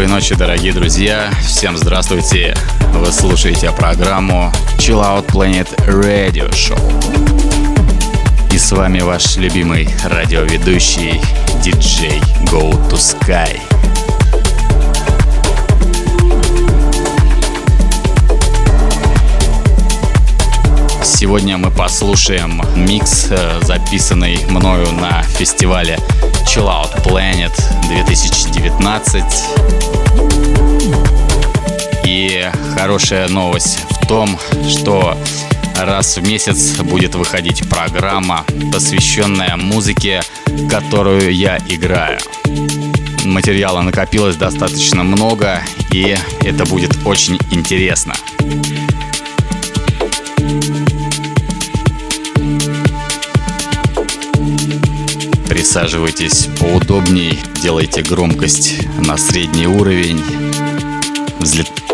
Доброй ночи, дорогие друзья. Всем здравствуйте. Вы слушаете программу Chill Out Planet Radio Show. И с вами ваш любимый радиоведущий диджей Go to Sky. Сегодня мы послушаем микс, э, записанный мною на фестивале Chill Out Planet 2019. И хорошая новость в том, что раз в месяц будет выходить программа, посвященная музыке, которую я играю. Материала накопилось достаточно много, и это будет очень интересно. Присаживайтесь поудобней, делайте громкость на средний уровень. Взлетаем.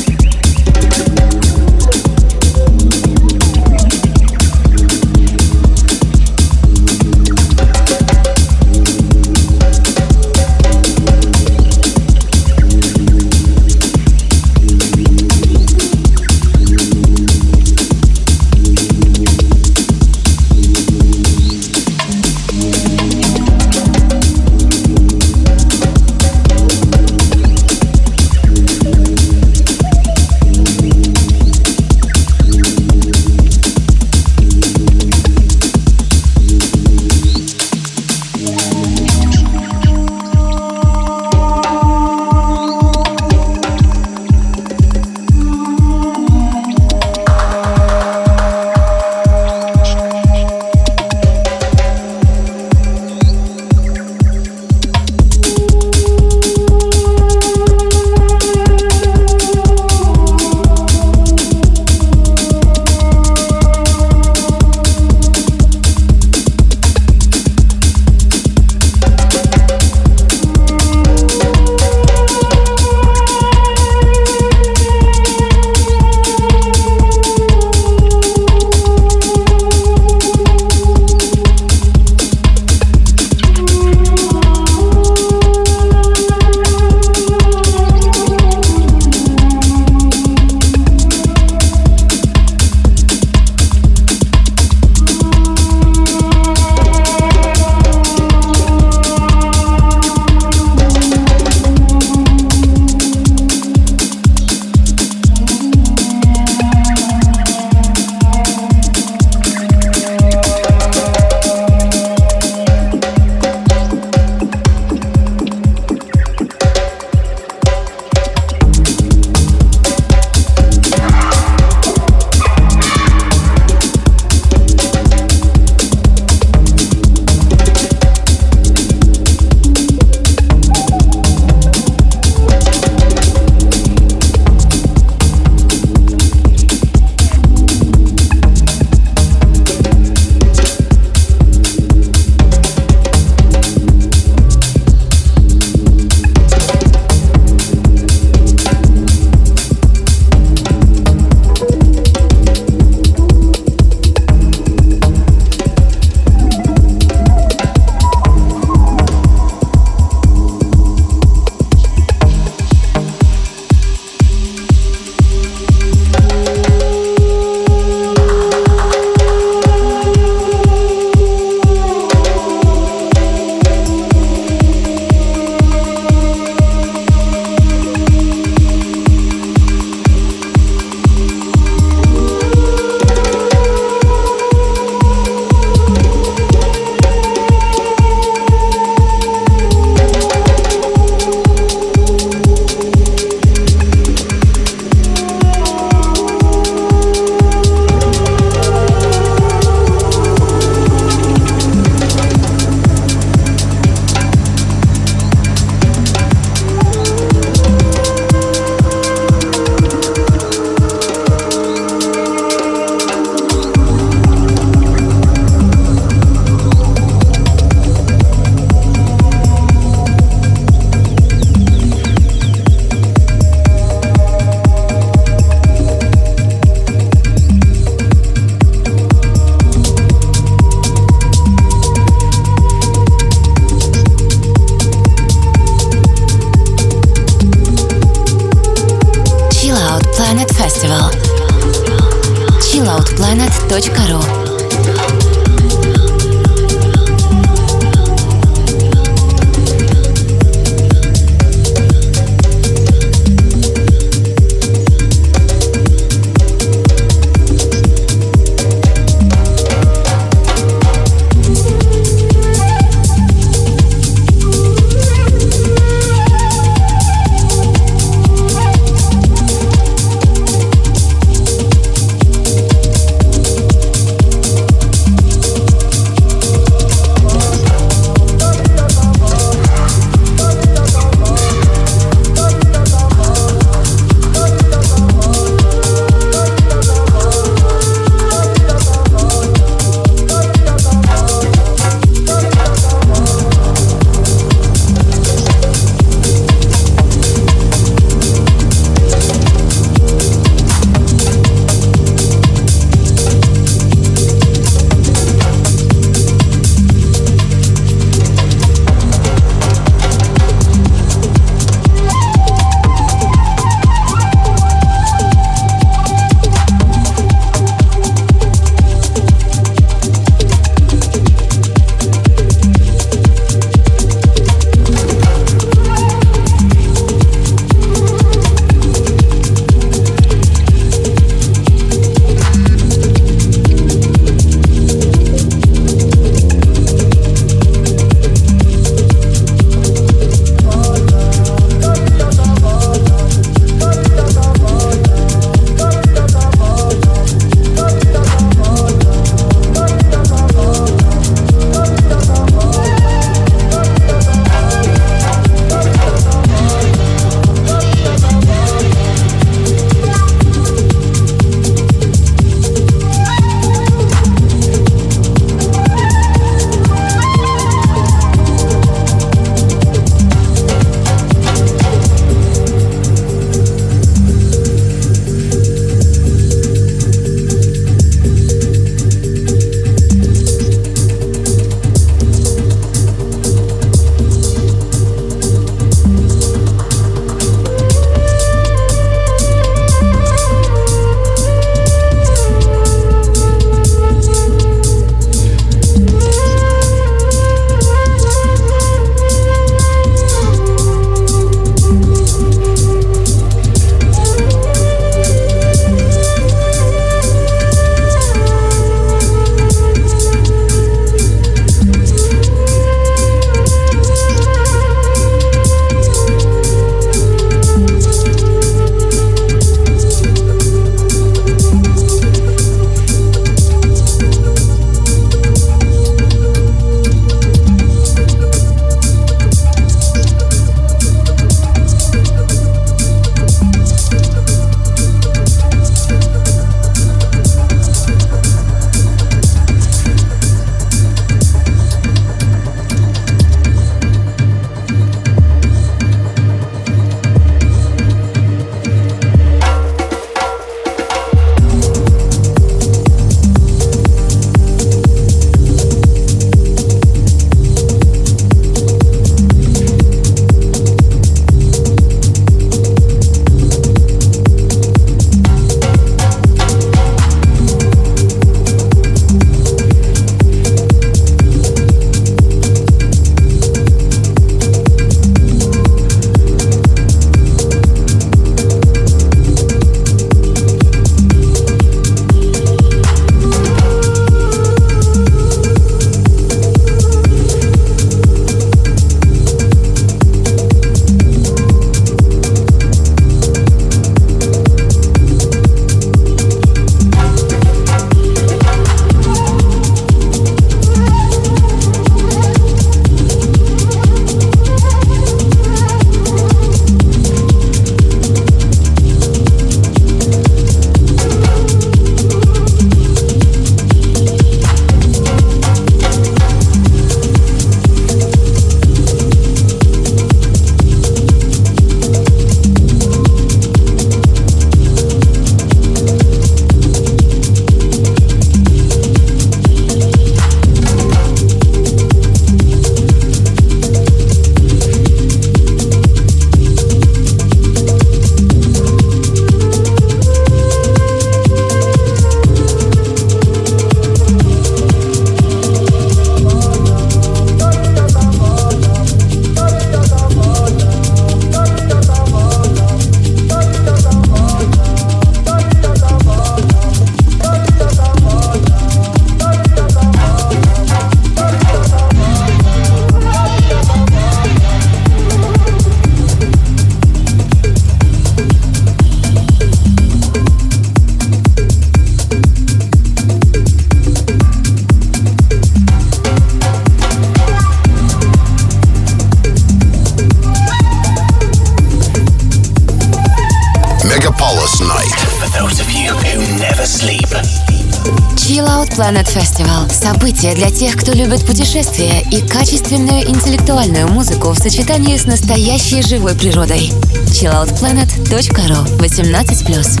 Событие для тех, кто любит путешествия и качественную интеллектуальную музыку в сочетании с настоящей живой природой. chilloutplanet.ru 18+.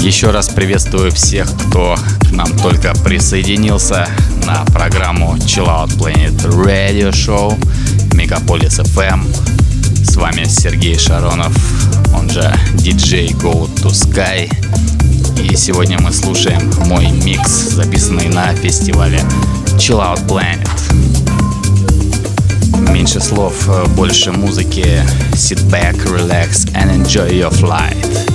Еще раз приветствую всех, кто к нам только присоединился на программу Chill Out Planet Radio Show Мегаполис FM. С вами Сергей Шаронов, он же DJ Go to Sky. И сегодня мы слушаем мой микс, записанный на фестивале Chill Out Planet. Меньше слов, больше музыки. Sit back, relax and enjoy your flight.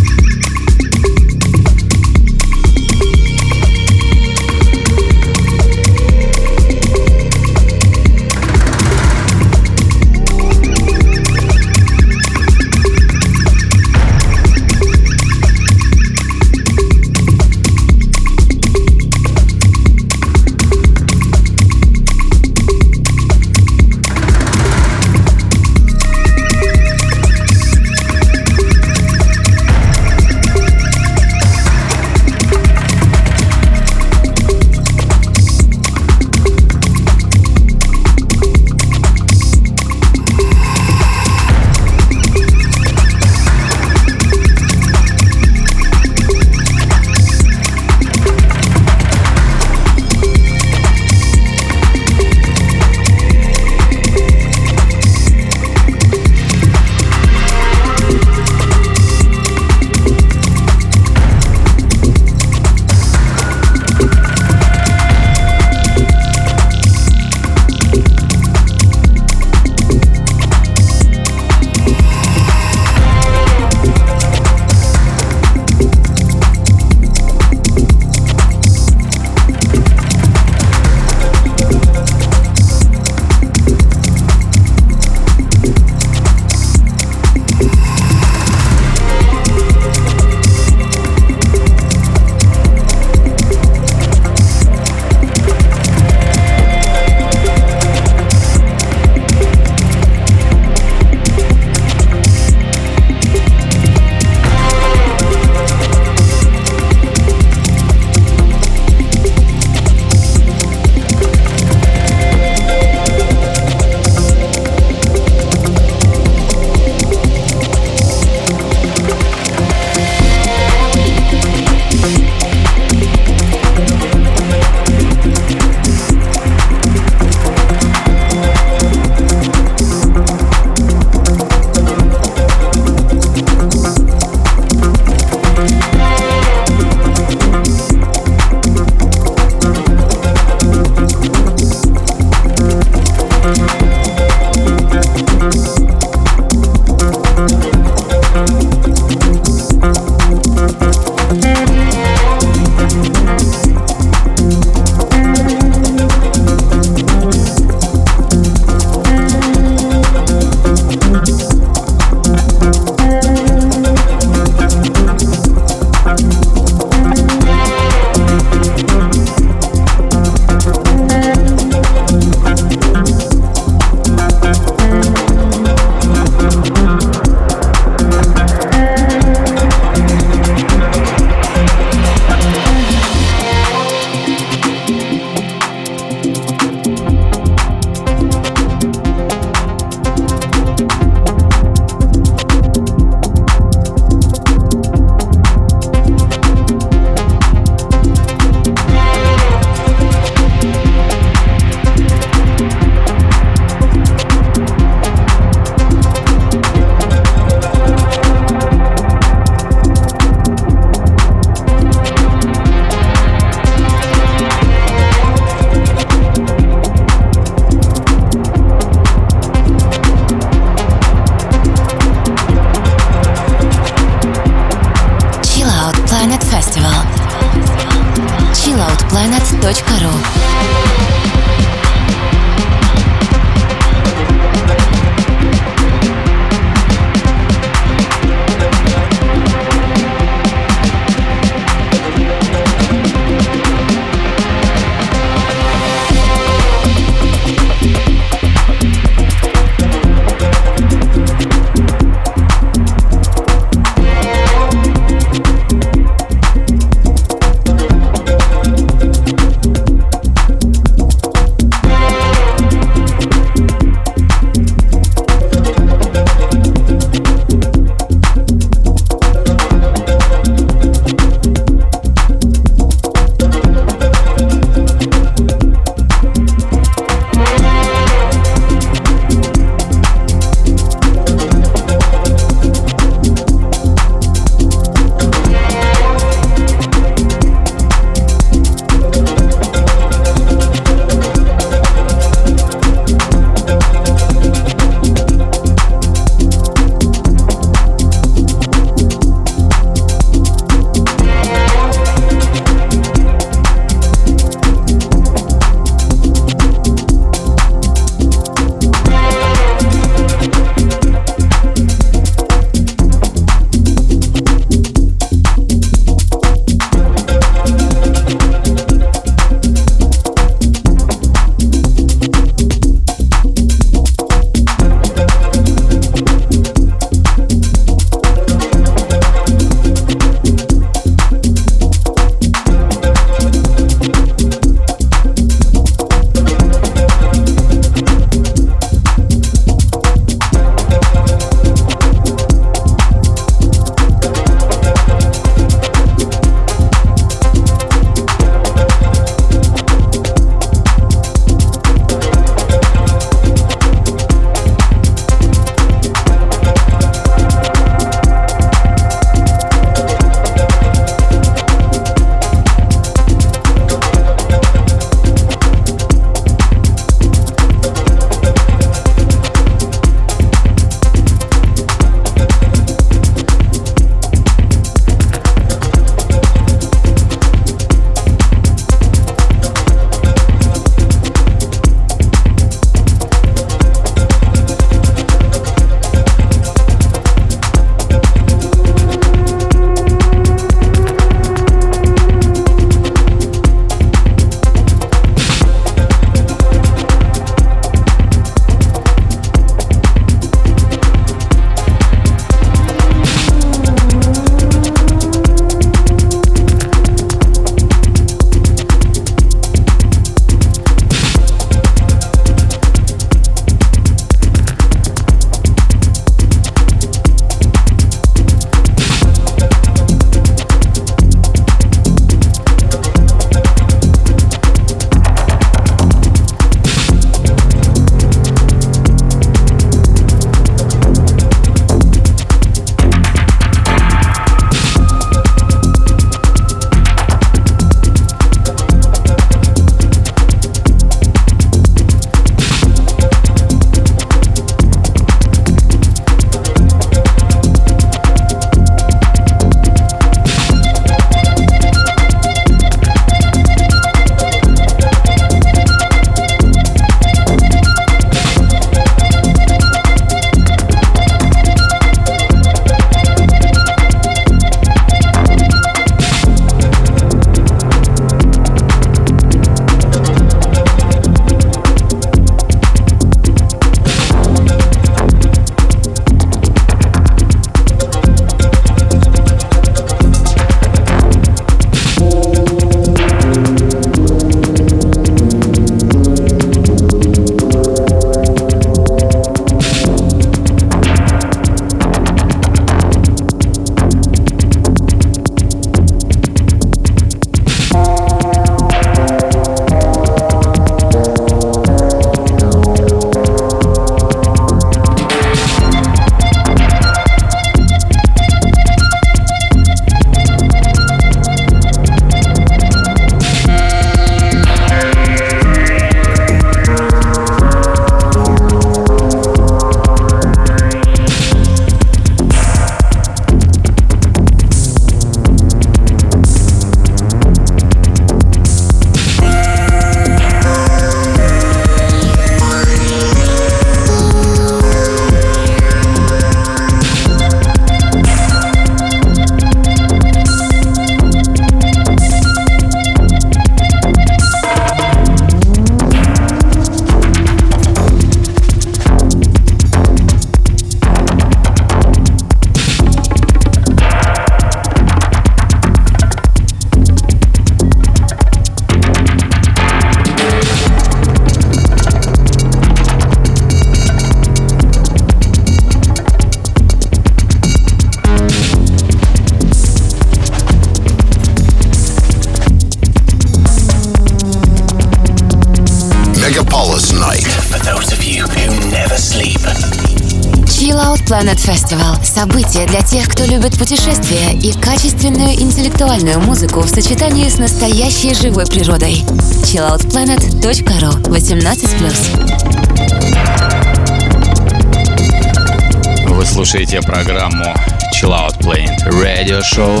И качественную интеллектуальную музыку в сочетании с настоящей живой природой. chilloutplanet.ru 18+. Вы слушаете программу Chill Out Planet Radio Show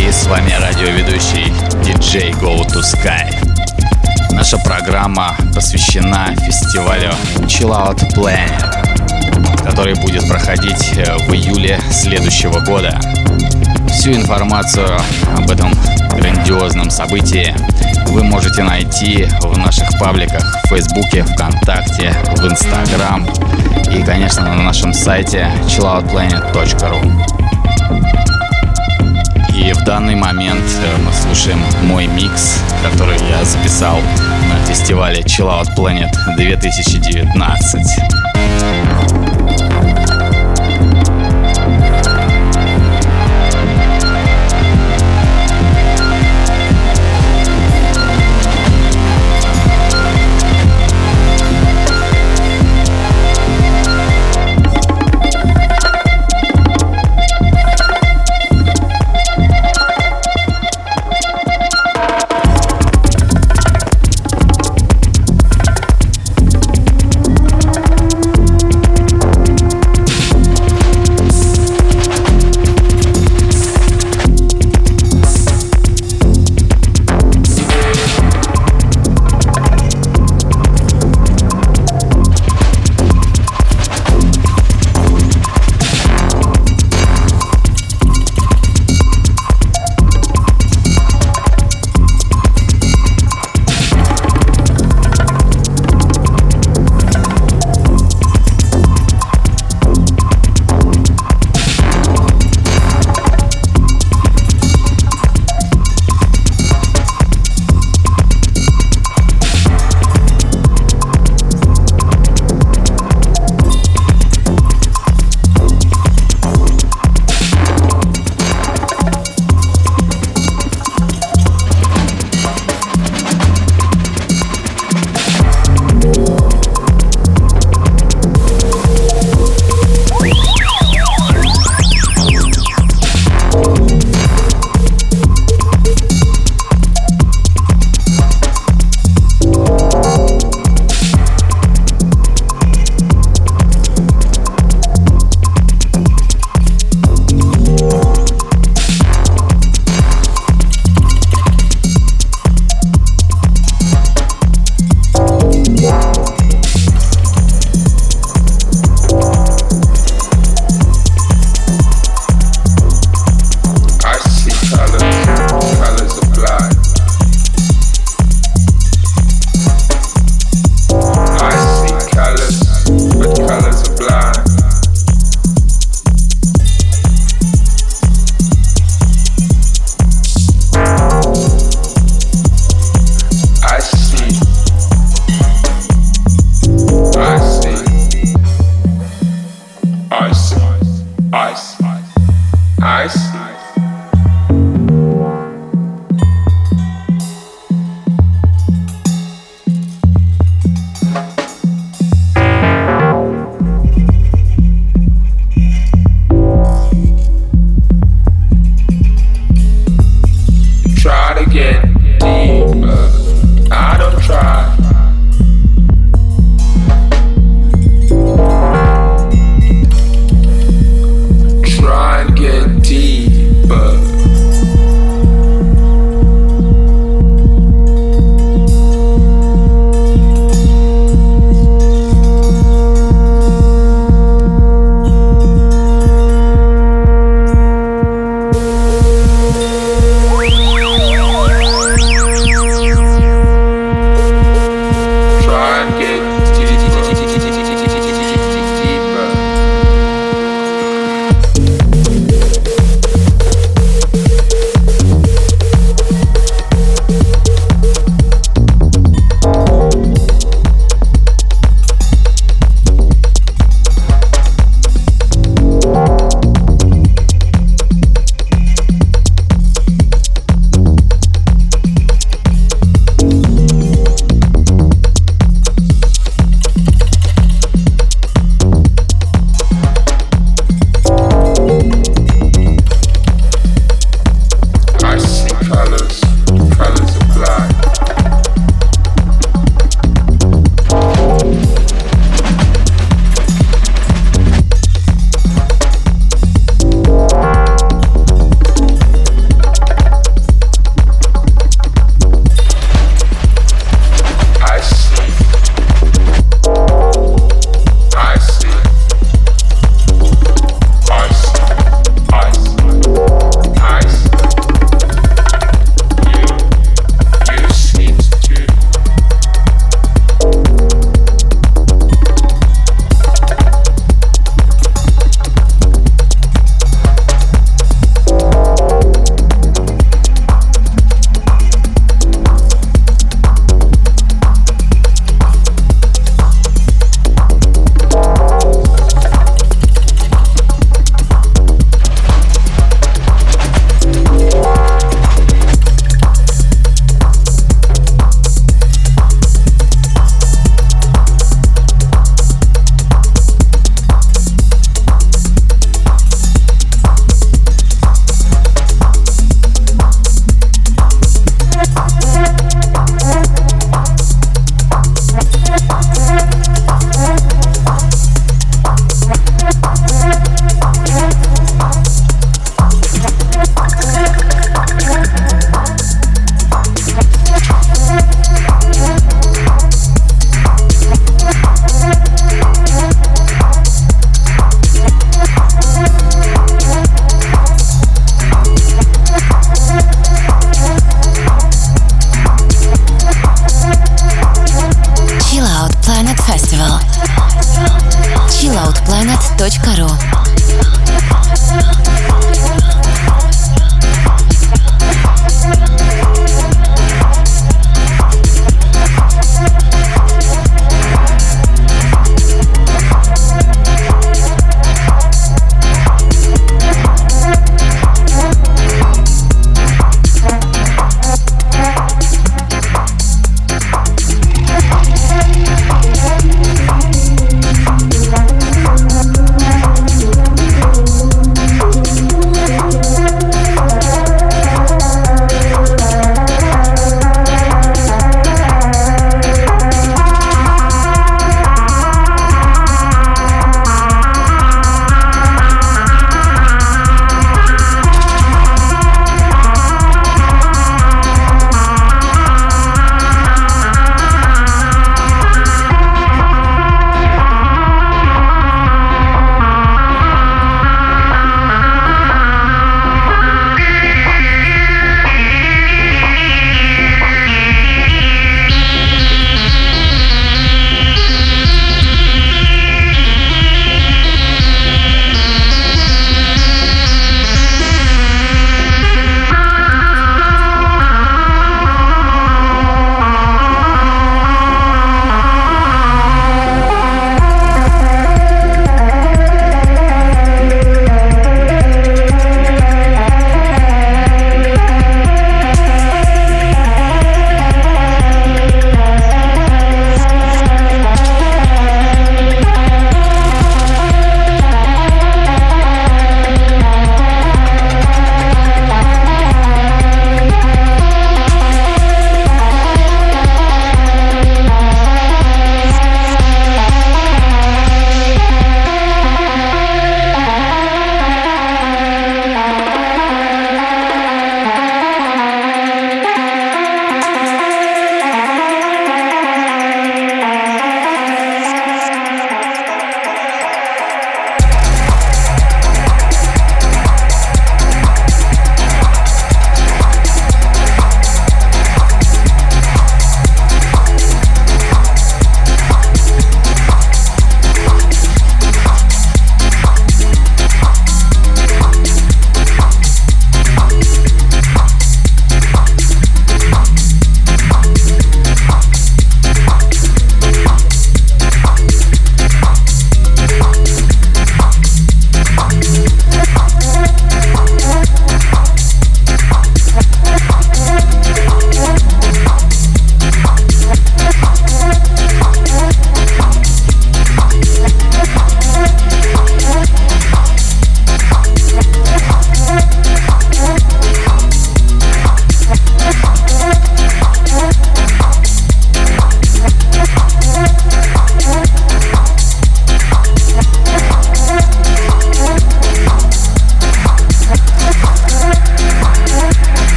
и с вами радиоведущий DJ Go to Sky. Наша программа посвящена фестивалю Chill Out Planet, который будет проходить э, в июле следующего года. Всю информацию об этом грандиозном событии вы можете найти в наших пабликах в Фейсбуке, ВКонтакте, в Инстаграм и, конечно, на нашем сайте chilloutplanet.ru. И в данный момент э, мы слушаем мой микс, который я записал на фестивале Chill Out Planet 2019.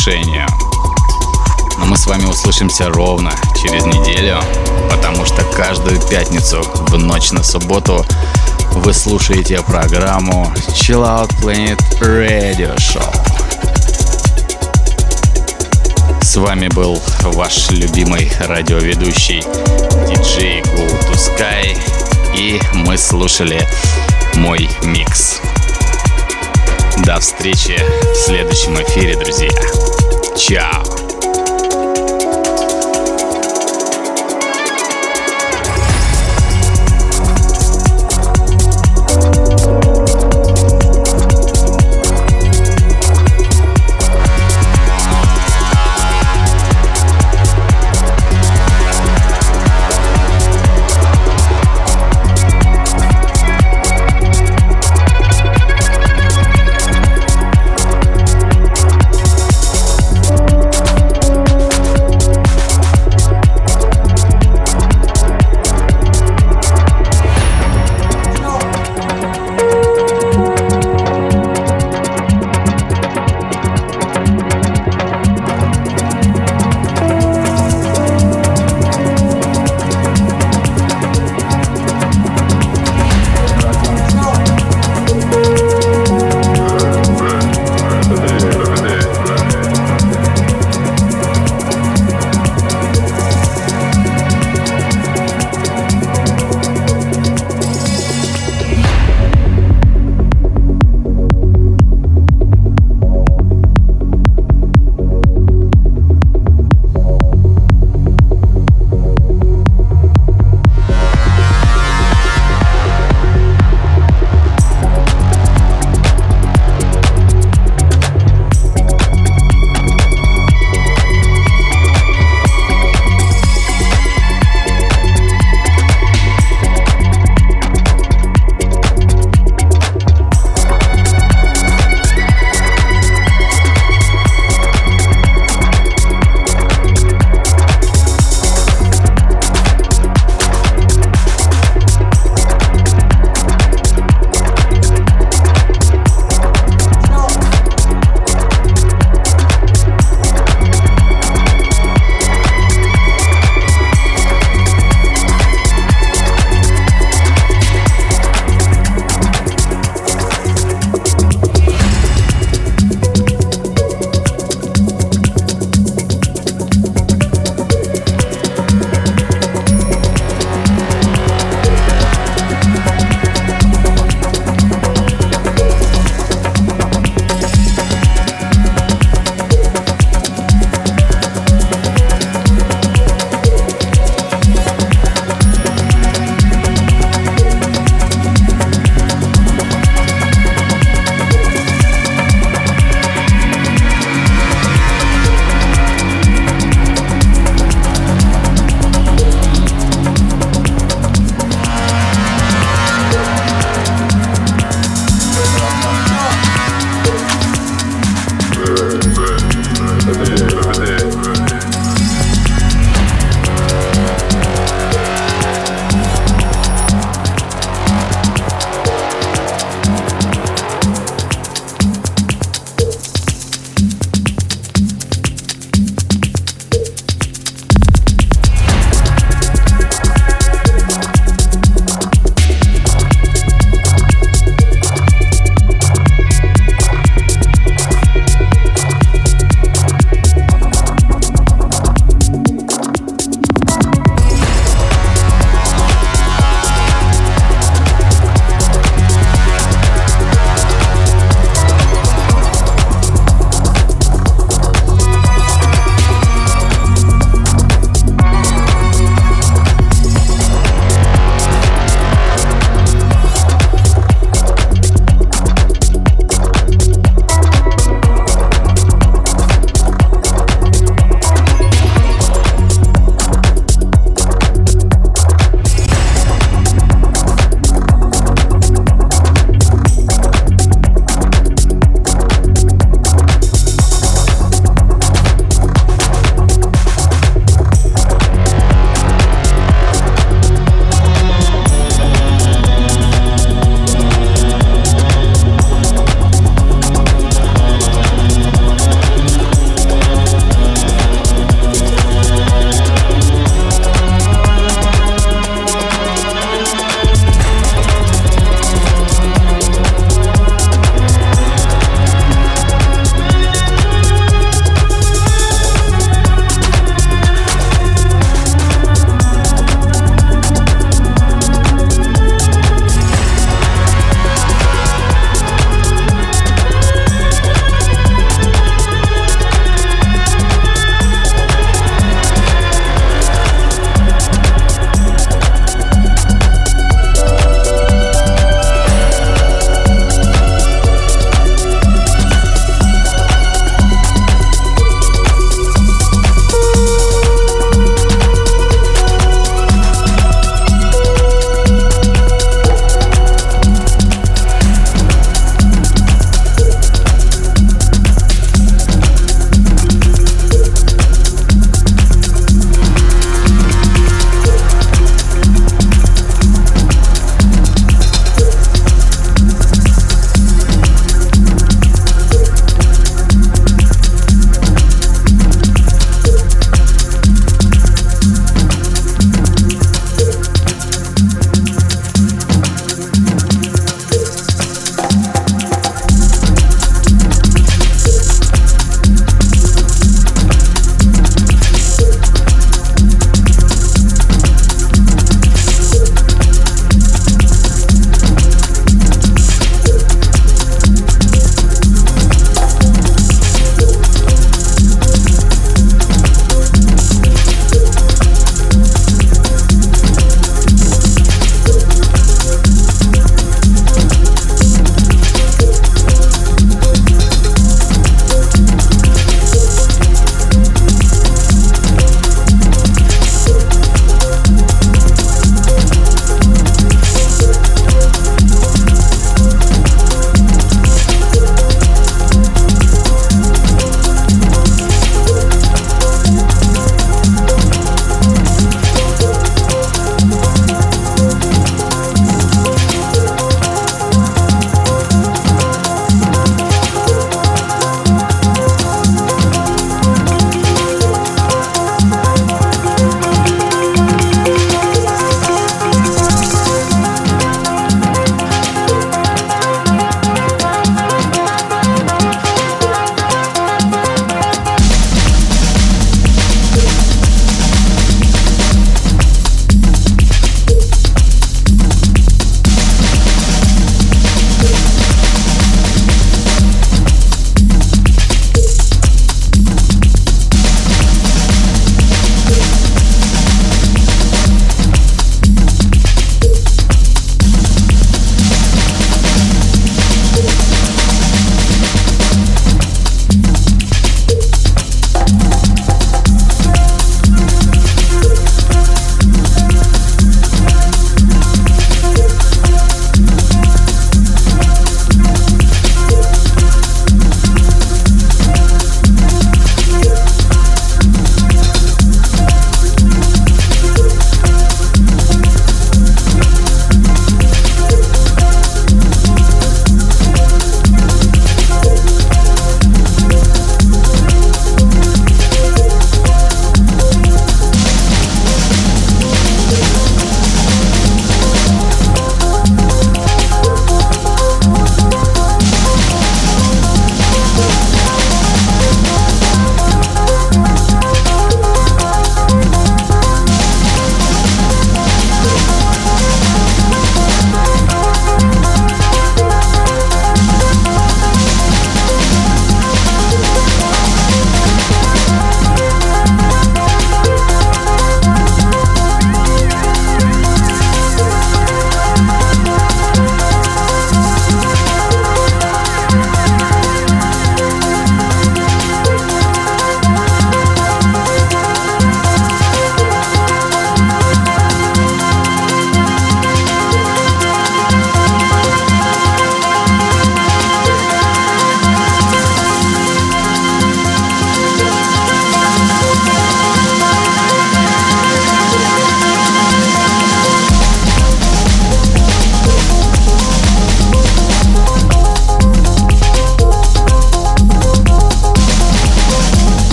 Завершению. Но мы с вами услышимся ровно через неделю, потому что каждую пятницу в ночь на субботу вы слушаете программу Chill Out Planet Radio Show. С вами был ваш любимый радиоведущий диджей Go to Sky, и мы слушали мой микс. До встречи в следующем эфире, друзья. Чао!